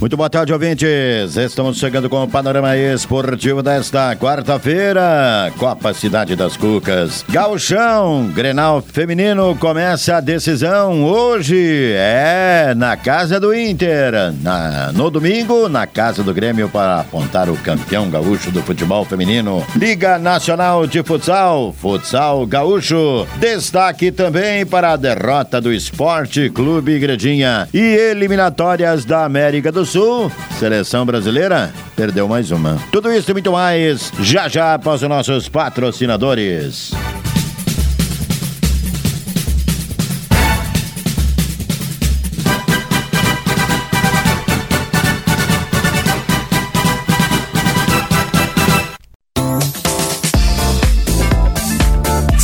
Muito boa tarde, ouvintes. Estamos chegando com o panorama esportivo desta quarta-feira. Copa Cidade das Cucas. Gauchão, Grenal Feminino começa a decisão hoje. É na casa do Inter. Na, no domingo, na casa do Grêmio para apontar o campeão gaúcho do futebol feminino. Liga Nacional de Futsal, Futsal Gaúcho. Destaque também para a derrota do Esporte Clube Igrejinha e eliminatórias da América do Sul, seleção brasileira perdeu mais uma. Tudo isso e muito mais já já após os nossos patrocinadores.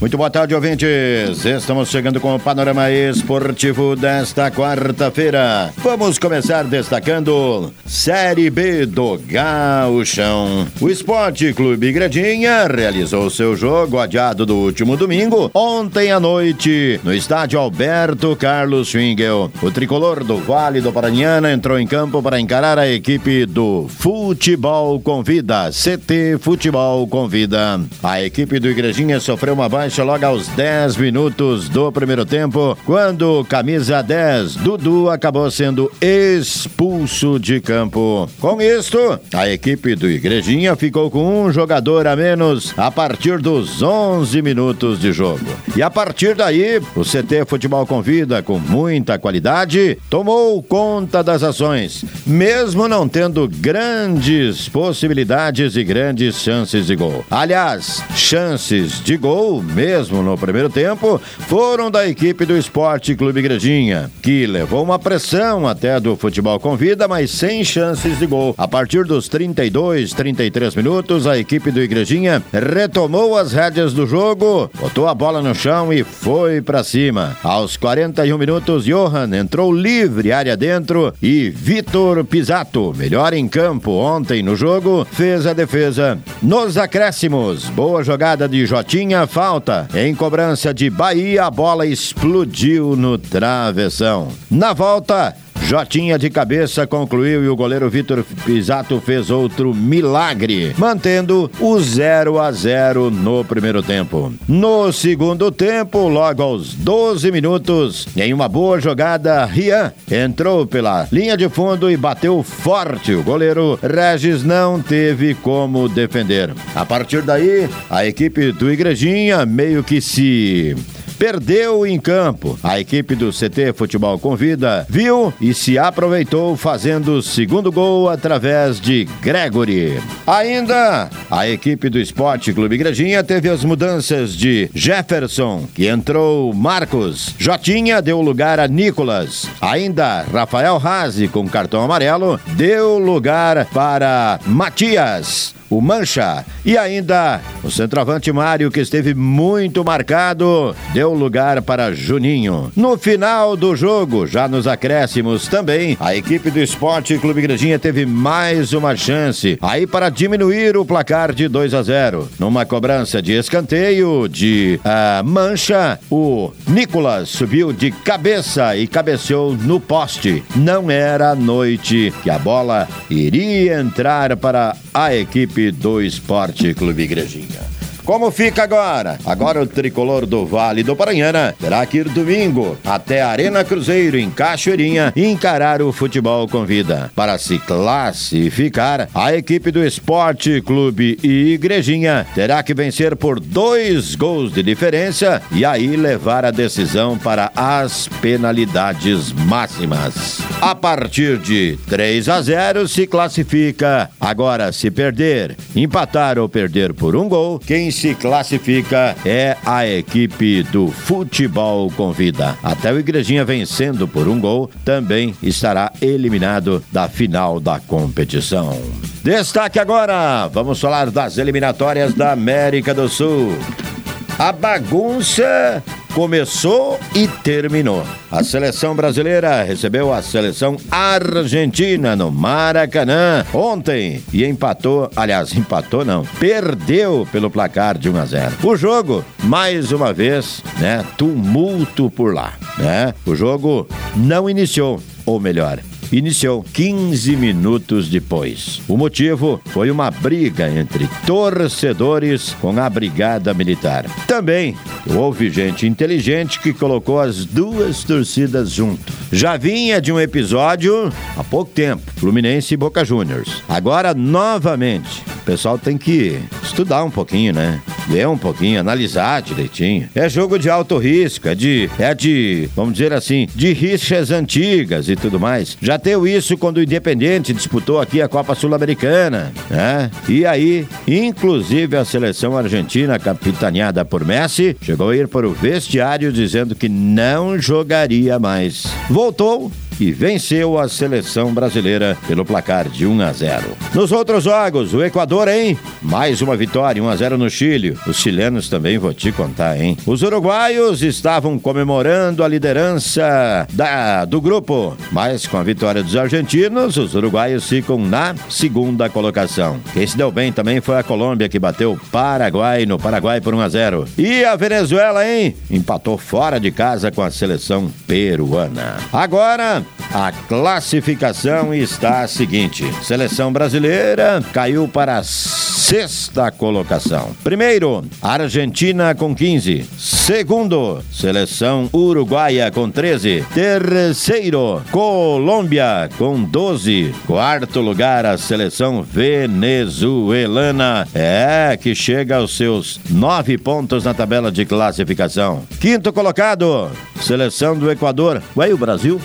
Muito boa tarde, ouvintes. Estamos chegando com o panorama esportivo desta quarta-feira. Vamos começar destacando Série B do Gauchão. O Esporte Clube Igrejinha realizou seu jogo adiado do último domingo, ontem à noite, no estádio Alberto Carlos Schwingel. O tricolor do Vale do Paranhana entrou em campo para encarar a equipe do Futebol Convida, CT Futebol Convida. A equipe do Igrejinha sofreu uma baixa baixa logo aos 10 minutos do primeiro tempo, quando camisa 10, Dudu, acabou sendo expulso de campo. Com isto, a equipe do Igrejinha ficou com um jogador a menos a partir dos 11 minutos de jogo. E a partir daí, o CT Futebol Convida, com muita qualidade, tomou conta das ações, mesmo não tendo grandes possibilidades e grandes chances de gol. Aliás, chances de gol mesmo no primeiro tempo foram da equipe do Esporte Clube Igrejinha, que levou uma pressão até do futebol convida, mas sem chances de gol. A partir dos 32, 33 minutos, a equipe do Igrejinha retomou as rédeas do jogo, botou a bola no chão e foi para cima. Aos 41 minutos, Johan entrou livre área dentro e Vitor Pisato, melhor em campo ontem no jogo, fez a defesa. Nos acréscimos, boa jogada de Jotinha, falta Em cobrança de Bahia, a bola explodiu no travessão. Na volta, Jotinha de cabeça concluiu e o goleiro Vitor Pisato fez outro milagre, mantendo o 0 a 0 no primeiro tempo. No segundo tempo, logo aos 12 minutos, em uma boa jogada, Rian entrou pela linha de fundo e bateu forte. O goleiro Regis não teve como defender. A partir daí, a equipe do Igrejinha meio que se perdeu em campo. A equipe do CT Futebol Convida viu e se aproveitou fazendo o segundo gol através de Gregory. Ainda a equipe do Esporte Clube Igrejinha teve as mudanças de Jefferson, que entrou Marcos, Jotinha deu lugar a Nicolas. Ainda Rafael Razi com cartão amarelo deu lugar para Matias o Mancha. E ainda o centroavante Mário, que esteve muito marcado, deu lugar para Juninho. No final do jogo, já nos acréscimos também, a equipe do Esporte Clube Igrejinha teve mais uma chance, aí para diminuir o placar de 2 a 0. Numa cobrança de escanteio de uh, Mancha, o Nicolas subiu de cabeça e cabeceou no poste. Não era noite que a bola iria entrar para a equipe do Esporte Clube Igrejinha. Como fica agora? Agora o tricolor do Vale do Paranhana terá que ir domingo até a Arena Cruzeiro, em Cachoeirinha, e encarar o futebol com vida. Para se classificar, a equipe do Esporte Clube e Igrejinha terá que vencer por dois gols de diferença e aí levar a decisão para as penalidades máximas. A partir de 3 a 0 se classifica. Agora, se perder, empatar ou perder por um gol, quem se classifica é a equipe do Futebol Convida. Até o Igrejinha vencendo por um gol, também estará eliminado da final da competição. Destaque agora, vamos falar das eliminatórias da América do Sul. A bagunça começou e terminou. A seleção brasileira recebeu a seleção argentina no Maracanã ontem e empatou, aliás, empatou não, perdeu pelo placar de 1 a 0. O jogo, mais uma vez, né, tumulto por lá, né? O jogo não iniciou, ou melhor, iniciou 15 minutos depois. O motivo foi uma briga entre torcedores com a Brigada Militar. Também houve gente inteligente que colocou as duas torcidas junto. Já vinha de um episódio há pouco tempo, Fluminense e Boca Juniors. Agora, novamente, o pessoal tem que estudar um pouquinho, né? Ler um pouquinho, analisar direitinho. É jogo de alto risco, é de, é de, vamos dizer assim, de rixas antigas e tudo mais. Já teve isso quando o Independente disputou aqui a Copa Sul-Americana, né? E aí, inclusive a seleção argentina, capitaneada por Messi, chegou a ir para o vestiário dizendo que não jogaria mais. Voltou e venceu a seleção brasileira pelo placar de 1 a 0. Nos outros jogos, o Equador, hein? Mais uma vitória, 1 a 0 no Chile. Os chilenos também vou te contar, hein? Os uruguaios estavam comemorando a liderança da, do grupo, mas com a vitória dos argentinos, os uruguaios ficam na segunda colocação. Quem se deu bem também foi a Colômbia, que bateu o Paraguai no Paraguai por 1 a 0. E a Venezuela, hein? Empatou fora de casa com a seleção peruana. Agora, a classificação está a seguinte: seleção brasileira caiu para a sexta colocação. Primeiro, Argentina com 15. Segundo, seleção uruguaia com 13. Terceiro, Colômbia com 12. Quarto lugar, a seleção venezuelana. É, que chega aos seus nove pontos na tabela de classificação. Quinto colocado, seleção do Equador. Ué, o Brasil?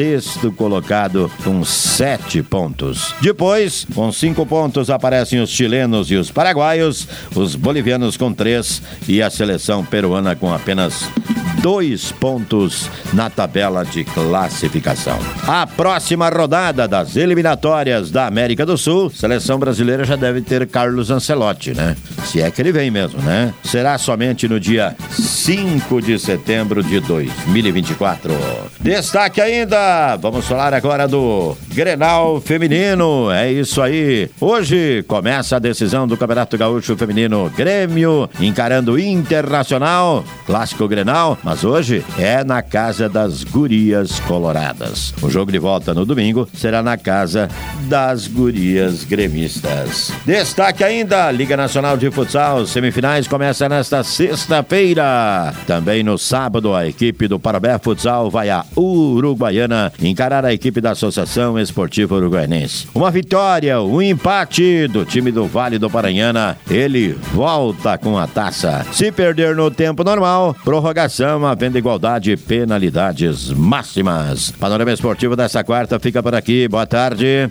Sexto colocado com sete pontos. Depois, com cinco pontos, aparecem os chilenos e os paraguaios, os bolivianos com três e a seleção peruana com apenas dois pontos na tabela de classificação. A próxima rodada das eliminatórias da América do Sul, seleção brasileira já deve ter Carlos Ancelotti, né? Se é que ele vem mesmo, né? Será somente no dia 5 de setembro de 2024. Destaque ainda, vamos falar agora do Grenal Feminino. É isso aí. Hoje começa a decisão do Campeonato Gaúcho Feminino Grêmio encarando Internacional, clássico Grenal, mas hoje é na casa das Gurias Coloradas. O jogo de volta no domingo será na casa das Gurias Gremistas. Destaque ainda, Liga Nacional de Futsal, semifinais começa nesta sexta-feira. Também no sábado, a equipe do Parabé Futsal vai a Uruguaiana encarar a equipe da Associação Esportiva Uruguaianense. Uma vitória, um empate do time do Vale do Paranhana. Ele volta com a taça. Se perder no tempo normal, prorrogação havendo igualdade e penalidades máximas. Panorama Esportivo dessa quarta fica por aqui. Boa tarde.